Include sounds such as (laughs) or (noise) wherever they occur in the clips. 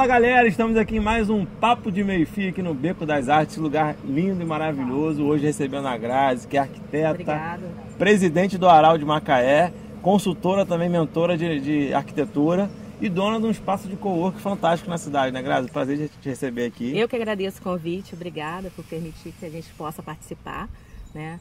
Fala galera, estamos aqui em mais um Papo de Meio Fio aqui no Beco das Artes, lugar lindo e maravilhoso. Hoje recebendo a Grazi, que é arquiteta, Obrigada. presidente do Aral de Macaé, consultora também, mentora de, de arquitetura e dona de um espaço de cowork fantástico na cidade, né Grazi? Prazer de te receber aqui. Eu que agradeço o convite, obrigada por permitir que a gente possa participar, né?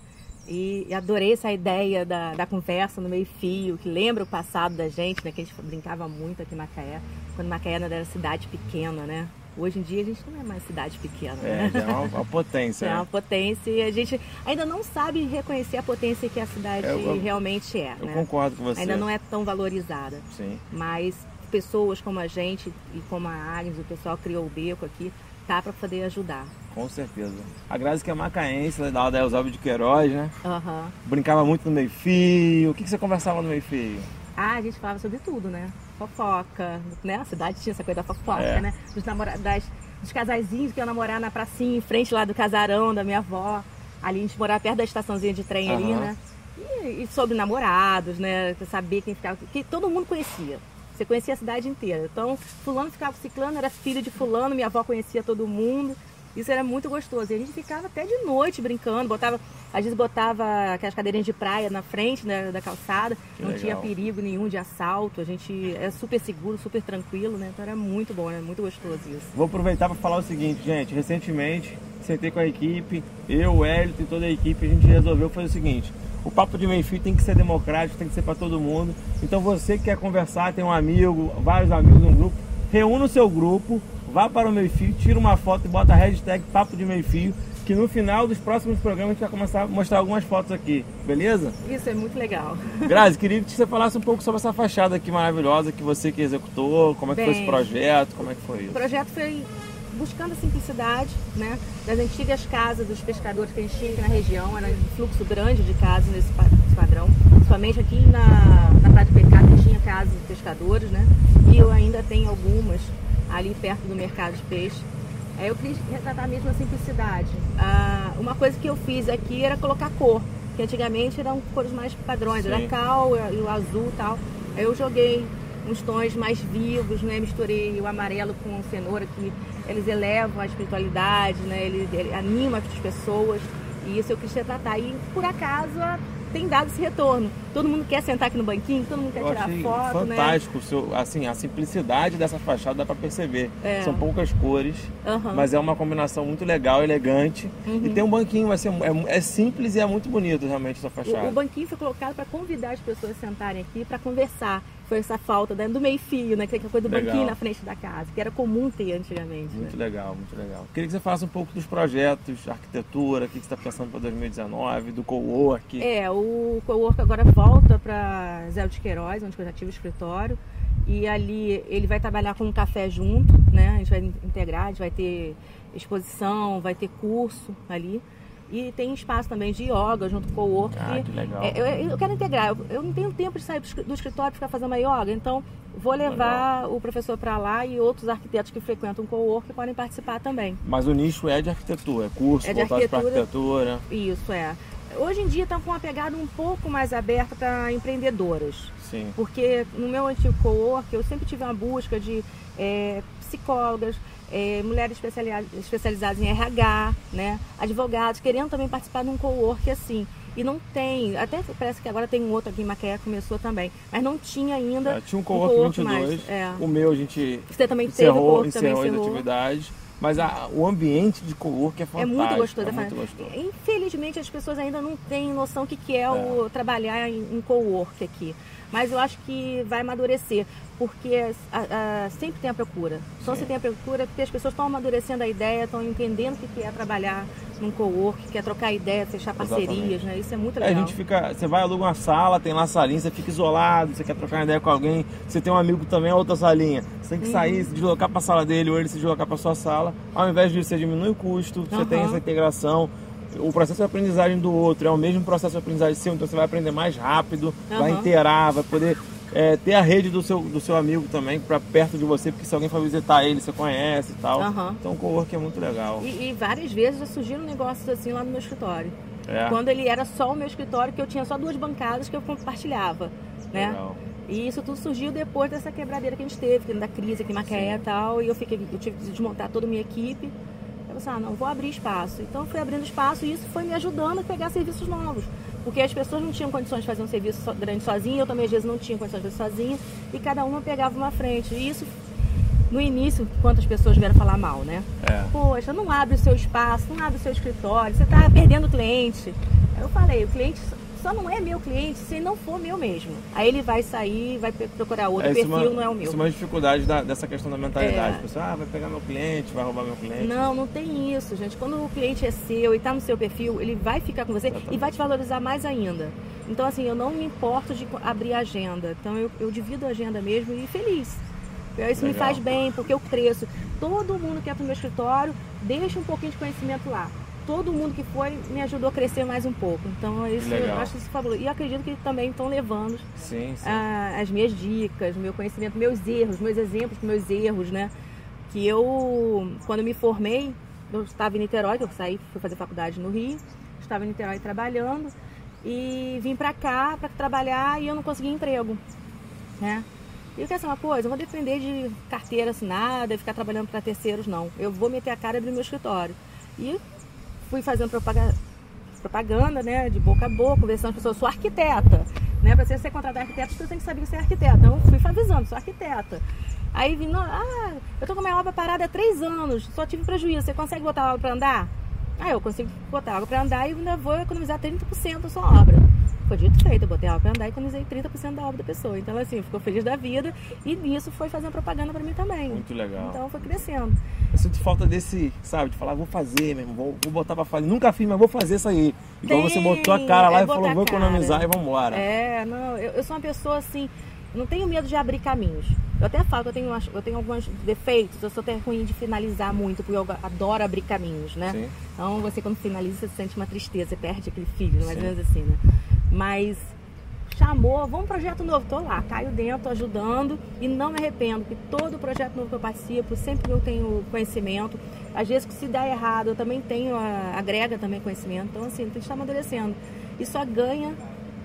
E adorei essa ideia da, da conversa no meio fio, que lembra o passado da gente, né? Que a gente brincava muito aqui em Macaé, quando Macaé era cidade pequena, né? Hoje em dia a gente não é mais cidade pequena, É, né? já é uma, uma potência. É né? uma potência e a gente ainda não sabe reconhecer a potência que a cidade Eu- eu- realmente é, Eu né? concordo com você. Ainda não é tão valorizada. Sim. mas pessoas como a gente e como a Agnes, o pessoal criou o beco aqui, para poder ajudar. Com certeza. A Grazi que é macaense, da aula da Elzóbio de Queiroz, né? Aham. Brincava muito no meio fio. O que, que você conversava no meio fio? Ah, a gente falava sobre tudo, né? Fofoca, né? A cidade tinha essa coisa da fofoca, É. né? Dos, namora... das... dos casaizinhos que iam namorar na pracinha, em frente lá do casarão da minha avó. Ali a gente morava perto da estaçãozinha de trem ali, Aham. né? E, e sobre namorados, né? Saber quem ficava. Que todo mundo conhecia. Você conhecia a cidade inteira. Então, fulano ficava com ciclano, era filho de fulano, minha avó conhecia todo mundo. Isso era muito gostoso. E a gente ficava até de noite brincando, botava, às vezes botava aquelas cadeirinhas de praia na frente né, da calçada, Que não tinha legal. perigo nenhum de assalto, a gente é super seguro, super tranquilo, né? Então era muito bom, era muito gostoso isso. Vou aproveitar para falar o seguinte, gente. Recentemente, sentei com a equipe, eu, o Hélio e toda a equipe, a gente resolveu fazer o seguinte. O papo de meio fio tem que ser democrático, tem que ser para todo mundo. Então você que quer conversar, tem um amigo, vários amigos no grupo, reúna o seu grupo, vá para o meio fio, tira uma foto e bota a hashtag papo de meio fio, que no final dos próximos programas a gente vai começar a mostrar algumas fotos aqui, beleza? Isso é muito legal. Grazi, queria que você falasse um pouco sobre essa fachada aqui maravilhosa que você que executou, como é que foi Bem. esse projeto, como é que foi O isso? projeto foi buscando a simplicidade né, das antigas casas dos pescadores que a gente tinha aqui na região. Era um fluxo grande de casas nesse pa- nesse padrão. Principalmente aqui na, na Praia do Pecado tinha casas de pescadores, né? E eu ainda tenho algumas ali perto do mercado de peixe. Aí eu quis retratar mesmo a simplicidade. Ah, uma coisa que eu fiz aqui era colocar cor, que antigamente eram cores mais padrões, Sim. era cal e o azul e tal. Aí eu joguei uns tons mais vivos, né? Misturei o amarelo com cenoura, que eles elevam a espiritualidade, né? Ele, ele anima as pessoas. E isso eu quis retratar. E por acaso tem dado esse retorno. Todo mundo quer sentar aqui no banquinho, todo mundo quer Eu tirar foto, né? fantástico, o seu, assim, a simplicidade dessa fachada dá para perceber. É. São poucas cores, Aham. mas é uma combinação muito legal, elegante. Uhum. E tem um banquinho, vai ser, é, é simples e é muito bonito realmente essa fachada. O, o banquinho foi colocado para convidar as pessoas a sentarem aqui para conversar. Foi essa falta né, do meio fio, né? Que é aquela coisa do Legal. banquinho na frente da casa, que era comum ter antigamente. Muito né? legal, muito legal. Queria que você falasse um pouco dos projetos, arquitetura, o que você está pensando para 2019, do co-work. É, o Cowork agora volta para Zé de Queiroz, onde eu já tive escritório. E ali ele vai trabalhar com um café junto, né? A gente vai integrar, a gente vai ter exposição, vai ter curso ali. E tem espaço também de yoga junto com o Cowork. Ah, que legal. É, eu, eu quero integrar, eu, eu não tenho tempo de sair do escri- do escritório para ficar fazendo uma yoga, então vou levar o professor para lá e outros arquitetos que frequentam o Cowork podem participar também. Mas o nicho é de arquitetura, é curso É de voltado para arquitetura. Isso é. Hoje em dia está com uma pegada um pouco mais aberta para empreendedoras. Sim. Porque no meu antigo co-work eu sempre tive uma busca de eh, psicólogas, eh, mulheres especializadas, em RH, né? advogados, querendo também participar de um co-work assim. E não tem, até parece que agora tem um outro aqui em Macaé, começou também, mas não tinha ainda. É, tinha um co-work mais, 22, é. o meu a gente Você também teve o encerrou, também encerrou as encerrou. atividades, mas a- o ambiente de co-work é É fantástico. muito gostoso. É muito é gostoso. Infelizmente as pessoas ainda não têm noção do que, que é, o trabalhar em, em co-work aqui. Mas eu acho que vai amadurecer, porque a- a- sempre tem a procura. Só Sim. se tem a procura porque as pessoas estão amadurecendo a ideia, estão entendendo o que, que é trabalhar num co-work, que é trocar ideias, fechar parcerias, Exatamente. né? Isso é muito É, a legal. gente fica, você vai aluga uma sala, tem lá a salinha, você fica isolado, você quer trocar uma ideia com alguém, você tem um amigo também, a outra salinha. Você tem que Uhum. sair, se deslocar para a sala dele ou ele se deslocar para sua sala. Ao invés disso, você diminui o custo, você Aham. tem essa integração. O processo de aprendizagem do outro é o mesmo processo de aprendizagem seu, então você vai aprender mais rápido, vai Aham. inteirar, vai poder é, ter a rede do seu, do seu amigo também para perto de você, porque se alguém for visitar ele, você conhece e tal. Aham. Então o co-work é muito legal. E, e várias vezes já surgiram negócios assim lá no meu escritório. É. Quando ele era só o meu escritório, que eu tinha só duas bancadas que eu compartilhava, né? Legal. E isso tudo surgiu depois dessa quebradeira que a gente teve, da crise aqui em Macaé e tal. E eu, fiquei, eu tive que desmontar toda a minha equipe. Eu pensei, ah, não, vou abrir espaço. Então fui abrindo espaço e isso foi me ajudando a pegar serviços novos. Porque as pessoas não tinham condições de fazer um serviço grande sozinha, eu também às vezes não tinha condições de fazer sozinha, e cada uma pegava uma frente. E isso, no início, quantas pessoas vieram falar mal, né? É. Poxa, não abre o seu espaço, não abre o seu escritório, você está perdendo cliente. Eu falei, o cliente só não é meu cliente se não for meu mesmo. Aí ele vai sair, vai procurar outro É, isso perfil, uma- não é o meu. Isso é uma dificuldade da- dessa questão da mentalidade. É. Pessoa, ah, vai pegar meu cliente, vai roubar meu cliente. Não, não tem isso, gente. Quando o cliente é seu e está no seu perfil, ele vai ficar com você Exatamente. e vai te valorizar mais ainda. Então, assim, eu não me importo de abrir a agenda. Então, eu, eu divido a agenda mesmo e feliz. Isso me Legal. faz bem, porque eu cresço. Todo mundo que entra no meu escritório deixa um pouquinho de conhecimento lá. Todo mundo que foi me ajudou a crescer mais um pouco. Então, isso, Legal. eu acho isso fabuloso. E acredito que também estão levando Sim, sim. a- as minhas dicas, meu conhecimento, meus erros, meus exemplos, meus erros, né? Que eu, quando me formei, eu estava em Niterói, que eu saí, fui fazer faculdade no Rio, estava em Niterói trabalhando e vim pra cá pra trabalhar e eu não consegui emprego, né? E eu quero saber uma coisa, eu vou depender de carteira assinada e ficar trabalhando para terceiros, não. Eu vou meter a cara e abrir meu escritório. E fui fazendo propaganda, propaganda, né, de boca a boca, conversando com as pessoas. Eu sou arquiteta, né? Para você ser contratar arquiteto, você tem que saber que você é arquiteta. Então, fui avisando, sou arquiteta. Aí vim, ah, eu tô com a minha obra parada há três anos, só tive prejuízo. Você consegue botar a obra para andar? Ah, eu consigo botar a obra para andar e ainda vou economizar 30% da sua obra. Foi dito e feito, eu botei a obra para andar e economizei 30% da obra da pessoa. Então, assim, ficou feliz da vida e nisso foi fazendo propaganda para mim também. Muito legal. Então, foi crescendo. Eu sinto falta desse, sabe, de falar, vou fazer mesmo, vou, vou botar pra fazer. Nunca fiz, mas vou fazer isso aí. Igual Tem, você botou a cara lá e falou, vou economizar e vambora. É, não, eu, eu sou uma pessoa assim, não tenho medo de abrir caminhos. Eu até falo que eu tenho, eu tenho alguns defeitos, eu sou até ruim de finalizar muito, porque eu adoro abrir caminhos, né? Sim. Então você quando finaliza, você sente uma tristeza, você perde aquele filho, mais Sim. ou menos assim, né? Mas chamou, vamos um projeto novo, tô lá, caio dentro, tô ajudando e não me arrependo, porque todo projeto novo que eu participo, sempre eu tenho conhecimento. Às vezes, se dá errado, eu também tenho, a- agrega também conhecimento. Então, assim, a gente está amadurecendo. E só ganha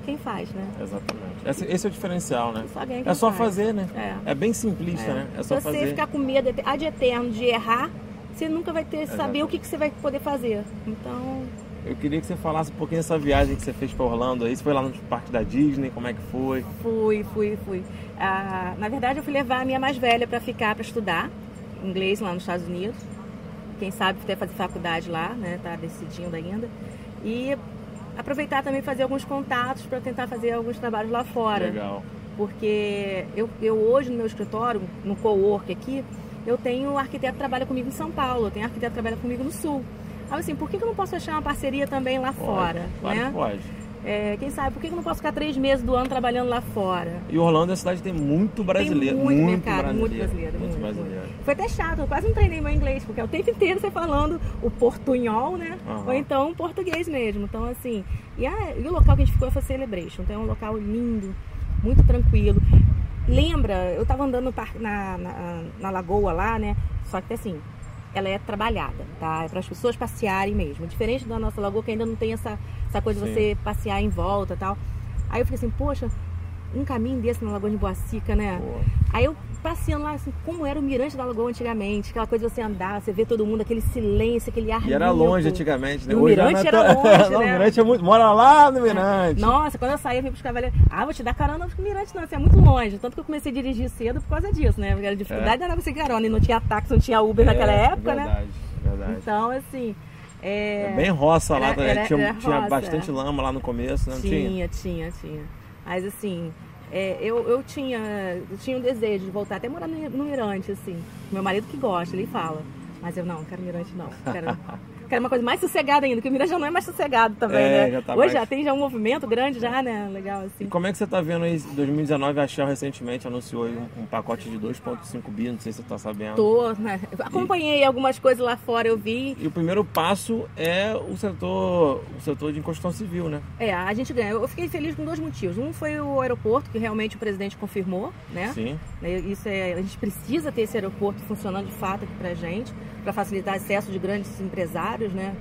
quem faz, né? Exatamente. Esse, esse é o diferencial, né? Só ganha quem É só faz. fazer, né? É. É bem simplista, né? É só Se você fazer. ficar com medo ad eterno de errar, você nunca vai ter saber Exatamente. o que, que você vai poder fazer. Então, Eu queria que você falasse um pouquinho dessa viagem que você fez pra Orlando aí. Você foi lá no parque da Disney, como é que foi? fui, fui, fui. Ah, na verdade, eu fui levar a minha mais velha para ficar, para estudar inglês lá nos Estados Unidos. Quem sabe até fazer faculdade lá, né? Tá decidindo ainda. E aproveitar também fazer alguns contatos para tentar fazer alguns trabalhos lá fora. Legal. porque eu, eu hoje no meu escritório, no co-work aqui, eu tenho um arquiteto que trabalha comigo em São Paulo, eu tenho um arquiteto que trabalha comigo no Sul. Aí assim, por que, que eu não posso fechar uma parceria também lá Pode, fora? Claro né? que pode. É, quem sabe, por que, eu não posso ficar três meses do ano trabalhando lá fora? E Orlando é uma cidade que tem muito brasileiro. tem muito, muito mercado, brasileiro. muito brasileiro. Muito muito, brasileiro. muito. Foi até chato, eu quase não treinei meu inglês, porque é o tempo inteiro você falando o portunhol, né? Aham. Ou então o português mesmo. Então, assim, e, a- e o local que a gente ficou foi Celebration. Então é um local lindo, muito tranquilo. Lembra, eu tava andando na, na, na lagoa lá, né? Só que assim, ela é trabalhada, tá? É para as pessoas passearem mesmo. Diferente da nossa lagoa, que ainda não tem essa, essa coisa de Sim. você passear em volta e tal. Aí eu fiquei assim, poxa, um caminho desse na Lagoa de Boacica, né? Pô. Aí eu passeando lá, assim, como era o mirante da Lagoa antigamente, aquela coisa de você andar, você vê todo mundo, aquele silêncio, aquele ar E era limpo. longe antigamente, né? O Hoje Mirante é era tão- longe, (laughs) não, né? o Mirante é muito. Mora lá no Mirante. Nossa, quando eu saía, eu vinha pros cavaleiros. Ah, vou te dar carona pro Mirante, não, você é muito longe. Tanto que eu comecei a dirigir cedo por causa disso, né? Porque a dificuldade era você carona e não tinha táxi, não tinha Uber naquela É, época, né? verdade, Verdade. Então, assim. É, É bem roça lá Era- tinha era tinha roça, bastante é. lama lá no começo, né? Não tinha? Tinha, tinha, tinha. Mas assim, é, eu, eu, tinha, eu tinha um desejo de voltar até morar no, no Mirante, assim. Meu marido que gosta, ele fala. Mas eu não, quero Mirante não. Quero, quero uma coisa mais sossegada ainda, porque o Mirante já não é mais sossegado também, É, né? já tá Hoje mais- já tem já um movimento grande já, né? Legal, E assim. como é que você tá vendo aí? 2019 a Shell recentemente anunciou um, um pacote de 2,5 bi, não sei se você tá sabendo. Tô, né? Acompanhei algumas coisas lá fora, eu vi. E o primeiro passo é o setor, o setor de construção civil, né? É, a gente ganha. Eu fiquei feliz com dois motivos. Um foi o aeroporto, que realmente o presidente confirmou, né? Sim. Isso é, a gente precisa ter esse aeroporto funcionando de fato aqui pra gente, para facilitar acesso de grandes empresários, né?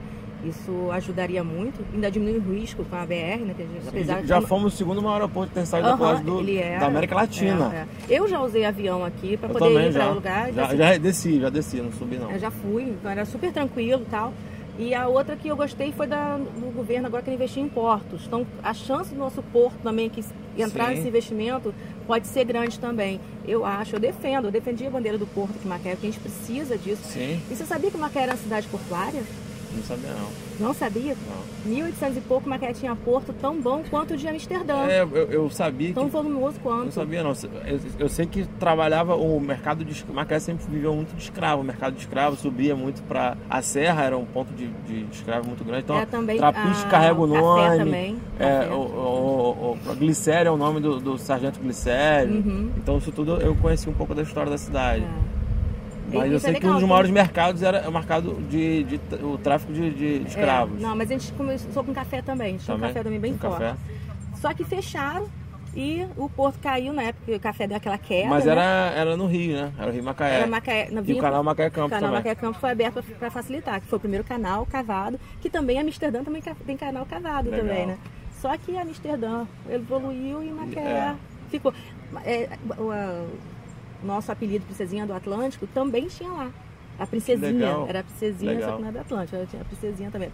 Isso ajudaria muito, ainda diminui o risco com a BR, né? Gente, apesar já de... fomos o segundo maior aeroporto de ter saído Aham, depois do, era, da América Latina. é, é. Eu já usei avião aqui para poder ir para já. o lugar. então, já. assim, Já desci, já desci, não subi não. Eu já fui, então era super tranquilo e tal. E a outra que eu gostei foi da, do governo agora que ele investiu em portos. Então, a chance do nosso porto também que entrar Sim. nesse investimento pode ser grande também. Eu acho, eu defendo, eu defendi a bandeira do porto de Macaé, porque a gente precisa disso. Sim, E você sabia que Macaé era uma cidade portuária? Não sabia não. Não sabia? não. 1800 e pouco, Macaé tinha porto tão bom quanto o de Amsterdã. É, eu, eu sabia que Tão volumoso Não quanto. sabia não. Eu, eu sei que trabalhava o mercado de. Macaé sempre viveu muito de escravo. O mercado de escravo subia muito para a serra, era um ponto de, de escravo muito grande. Então, É, também, Trapiche ah, carrega o nome. também, É, o, o, o, o Glicério é o nome do, do sargento Glicério. Uhum. Então isso tudo eu conheci um pouco da história da cidade. É. Mas Isso eu é sei que um dos maiores mercados era o mercado de, de, o tráfico de, de escravos. É, não, mas a gente começou com café também. A gente tinha um café também bem forte. café? Só que fecharam e o porto caiu na época, porque o café deu aquela queda. Mas né? era, era no Rio, né? Era o Rio Macaé. Era Macaé, na E o canal Macaé Campos O canal também. Macaé Campos foi aberto para facilitar, que foi o primeiro canal cavado, que também Amsterdã também tem canal cavado Legal. também, né? Só que Amsterdã evoluiu e Macaé É. ficou. É, o nosso apelido Princesinha do Atlântico também tinha lá. A Princesinha, Legal. era a Princesinha, Legal. só que não é do Atlântico, ela tinha a Princesinha também.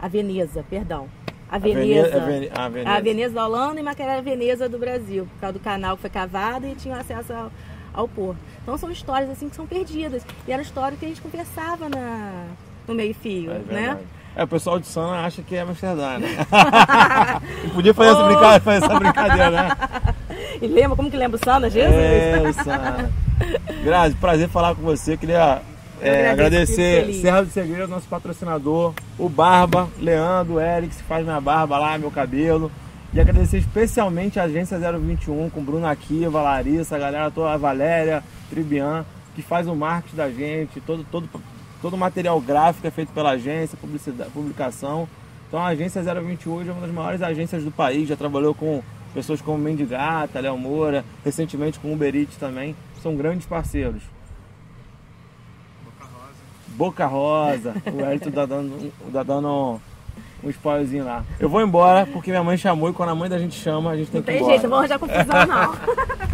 A Veneza, perdão. A A Vene- Veneza. a Vene- a Veneza. A Veneza da Holanda e Macaé era a Veneza do Brasil, por causa do canal que foi cavado e tinha acesso ao, ao porto. Então são histórias assim que são perdidas. E era história que a gente conversava na, no meio-fio, É né? É, o pessoal de Sana acha que é Amsterdã, né? (laughs) Podia fazer essa, brincadeira, fazer essa brincadeira, né? E lembra, como que lembra o Sana, Jesus? É. (laughs) Grazi, prazer falar com você. Queria é, agradecer. Serra do Segredo, nosso patrocinador, o Barba, Leandro, Eric, que faz minha barba lá, meu cabelo. E agradecer especialmente a Agência 021, com Bruno Akiva, Larissa, a galera toda, a Valéria, Tribian, que faz o marketing da gente, todo, todo, todo o material gráfico é feito pela agência, publicidade, publicação. Então a Agência 021 hoje é uma das maiores agências do país, já trabalhou com pessoas como Mendigata, Léo Moura, recentemente com Uber Eats também, são grandes parceiros. Boca Rosa, o Elton tá dando, tá dando um spoilerzinho lá. Eu vou embora porque minha mãe chamou e quando a mãe da gente chama, a gente tem Não que ir tem embora. jeito, não vou arranjar confusão não. (laughs)